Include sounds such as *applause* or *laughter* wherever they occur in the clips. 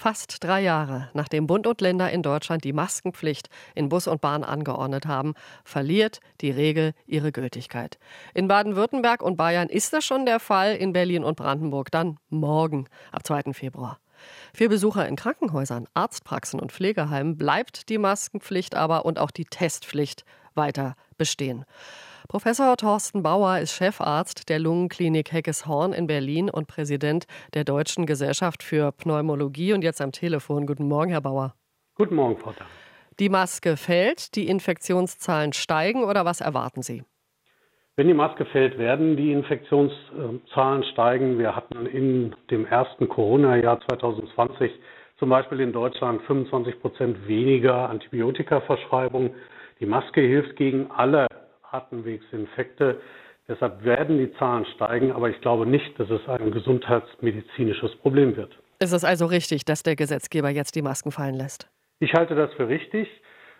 Fast drei Jahre nachdem Bund und Länder in Deutschland die Maskenpflicht in Bus und Bahn angeordnet haben, verliert die Regel ihre Gültigkeit. In Baden-Württemberg und Bayern ist das schon der Fall, in Berlin und Brandenburg dann morgen, ab 2. Februar. Für Besucher in Krankenhäusern, Arztpraxen und Pflegeheimen bleibt die Maskenpflicht aber und auch die Testpflicht weiter bestehen. Professor Thorsten Bauer ist Chefarzt der Lungenklinik Heckeshorn in Berlin und Präsident der Deutschen Gesellschaft für Pneumologie und jetzt am Telefon. Guten Morgen, Herr Bauer. Guten Morgen, Frau Dahm. Die Maske fällt, die Infektionszahlen steigen oder was erwarten Sie? Wenn die Maske fällt, werden die Infektionszahlen steigen. Wir hatten in dem ersten Corona-Jahr 2020 zum Beispiel in Deutschland 25 Prozent weniger Antibiotikaverschreibungen. Die Maske hilft gegen alle Atemwegsinfekte. Deshalb werden die Zahlen steigen, aber ich glaube nicht, dass es ein gesundheitsmedizinisches Problem wird. Ist es also richtig, dass der Gesetzgeber jetzt die Masken fallen lässt? Ich halte das für richtig.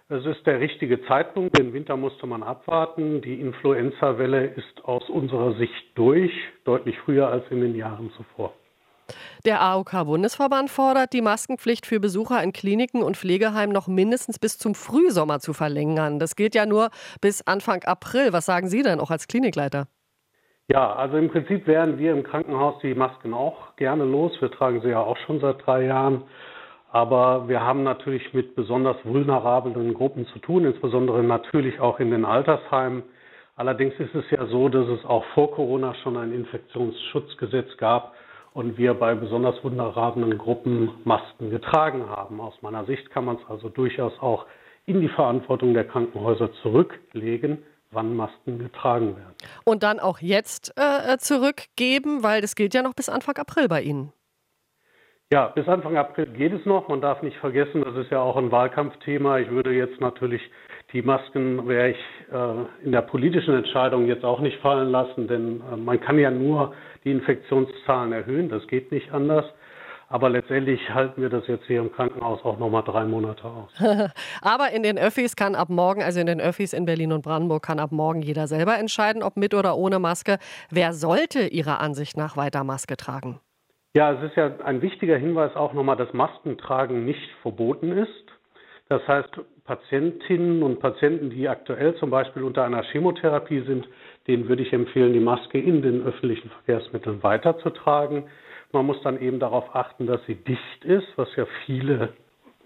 Es ist der richtige Zeitpunkt. Den Winter musste man abwarten. Die Influenza-Welle ist aus unserer Sicht durch, deutlich früher als in den Jahren zuvor. Der AOK-Bundesverband fordert, die Maskenpflicht für Besucher in Kliniken und Pflegeheimen noch mindestens bis zum Frühsommer zu verlängern. Das gilt ja nur bis Anfang April. Was sagen Sie denn auch als Klinikleiter? Ja, also im Prinzip wären wir im Krankenhaus die Masken auch gerne los. Wir tragen sie ja auch schon seit drei Jahren. Aber wir haben natürlich mit besonders vulnerablen Gruppen zu tun, insbesondere natürlich auch in den Altersheimen. Allerdings ist es ja so, dass es auch vor Corona schon ein Infektionsschutzgesetz gab und wir bei besonders vulnerablen Gruppen Masken getragen haben. Aus meiner Sicht kann man es also durchaus auch in die Verantwortung der Krankenhäuser zurücklegen, wann Masken getragen werden. Und dann auch jetzt äh, zurückgeben, weil das gilt ja noch bis Anfang April bei Ihnen. Ja, bis Anfang April geht es noch. Man darf nicht vergessen, das ist ja auch ein Wahlkampfthema. Ich würde jetzt natürlich die Masken wäre ich äh, in der politischen Entscheidung jetzt auch nicht fallen lassen, denn äh, man kann ja nur die Infektionszahlen erhöhen, das geht nicht anders. Aber letztendlich halten wir das jetzt hier im Krankenhaus auch nochmal drei Monate aus. *laughs* Aber in den Öffis kann ab morgen, also in den Öffis in Berlin und Brandenburg, kann ab morgen jeder selber entscheiden, ob mit oder ohne Maske. Wer sollte Ihrer Ansicht nach weiter Maske tragen? Ja, es ist ja ein wichtiger Hinweis auch nochmal, dass Maskentragen nicht verboten ist. Das heißt, Patientinnen und Patienten, die aktuell zum Beispiel unter einer Chemotherapie sind, denen würde ich empfehlen, die Maske in den öffentlichen Verkehrsmitteln weiterzutragen. Man muss dann eben darauf achten, dass sie dicht ist, was ja viele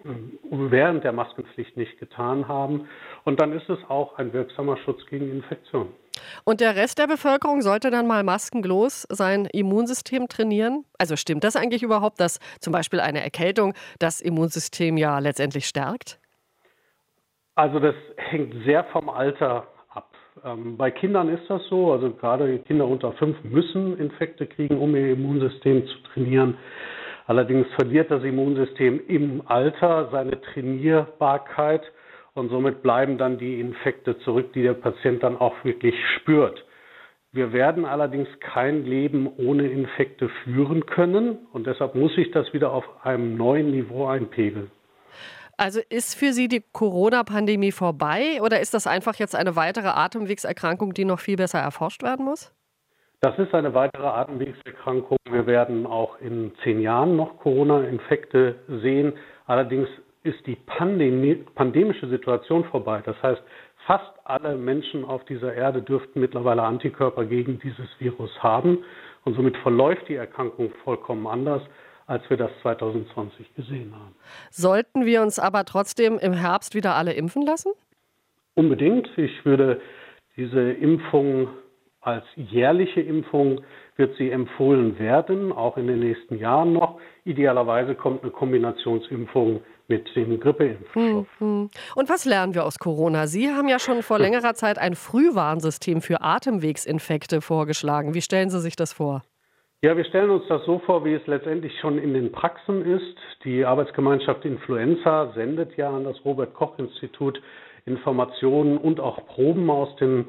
ähm, während der Maskenpflicht nicht getan haben. Und dann ist es auch ein wirksamer Schutz gegen Infektionen. Und der Rest der Bevölkerung sollte dann mal maskenlos sein Immunsystem trainieren? Also stimmt das eigentlich überhaupt, dass zum Beispiel eine Erkältung das Immunsystem ja letztendlich stärkt? Also das hängt sehr vom Alter ab. Ähm, bei Kindern ist das so, also gerade Kinder unter fünf müssen Infekte kriegen, um ihr Immunsystem zu trainieren. Allerdings verliert das Immunsystem im Alter seine Trainierbarkeit und somit bleiben dann die Infekte zurück, die der Patient dann auch wirklich spürt. Wir werden allerdings kein Leben ohne Infekte führen können und deshalb muss sich das wieder auf einem neuen Niveau einpegeln. Also ist für Sie die Corona-Pandemie vorbei oder ist das einfach jetzt eine weitere Atemwegserkrankung, die noch viel besser erforscht werden muss? Das ist eine weitere Atemwegserkrankung. Wir werden auch in zehn Jahren noch Corona-Infekte sehen. Allerdings ist die Pandemie, pandemische Situation vorbei. Das heißt, fast alle Menschen auf dieser Erde dürften mittlerweile Antikörper gegen dieses Virus haben. Und somit verläuft die Erkrankung vollkommen anders als wir das 2020 gesehen haben. Sollten wir uns aber trotzdem im Herbst wieder alle impfen lassen? Unbedingt. Ich würde diese Impfung als jährliche Impfung wird sie empfohlen werden, auch in den nächsten Jahren noch. Idealerweise kommt eine Kombinationsimpfung mit dem Grippeimpfstoff. Hm, Und was lernen wir aus Corona? Sie haben ja schon vor *laughs* längerer Zeit ein Frühwarnsystem für Atemwegsinfekte vorgeschlagen. Wie stellen Sie sich das vor? Ja, wir stellen uns das so vor, wie es letztendlich schon in den Praxen ist. Die Arbeitsgemeinschaft Influenza sendet ja an das Robert Koch Institut Informationen und auch Proben aus den,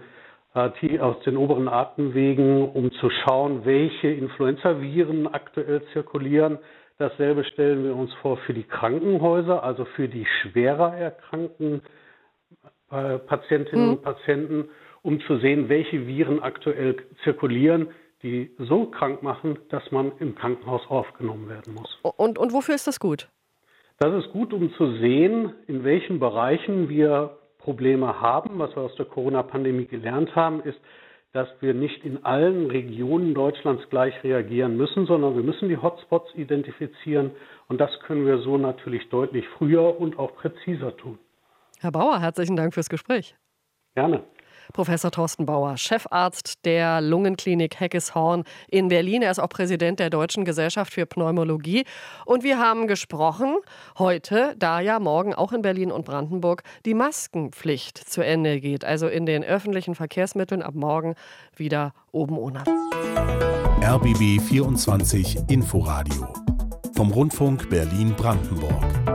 äh, aus den oberen Atemwegen, um zu schauen, welche Influenza-Viren aktuell zirkulieren. Dasselbe stellen wir uns vor für die Krankenhäuser, also für die schwerer erkrankten äh, Patientinnen und hm. Patienten, um zu sehen, welche Viren aktuell zirkulieren die so krank machen, dass man im Krankenhaus aufgenommen werden muss. Und, und wofür ist das gut? Das ist gut, um zu sehen, in welchen Bereichen wir Probleme haben. Was wir aus der Corona-Pandemie gelernt haben, ist, dass wir nicht in allen Regionen Deutschlands gleich reagieren müssen, sondern wir müssen die Hotspots identifizieren. Und das können wir so natürlich deutlich früher und auch präziser tun. Herr Bauer, herzlichen Dank fürs Gespräch. Gerne. Professor Thorsten Bauer, Chefarzt der Lungenklinik Heckeshorn in Berlin. Er ist auch Präsident der Deutschen Gesellschaft für Pneumologie. Und wir haben gesprochen heute, da ja morgen auch in Berlin und Brandenburg die Maskenpflicht zu Ende geht. Also in den öffentlichen Verkehrsmitteln ab morgen wieder oben ohne. RBB 24 Inforadio vom Rundfunk Berlin-Brandenburg.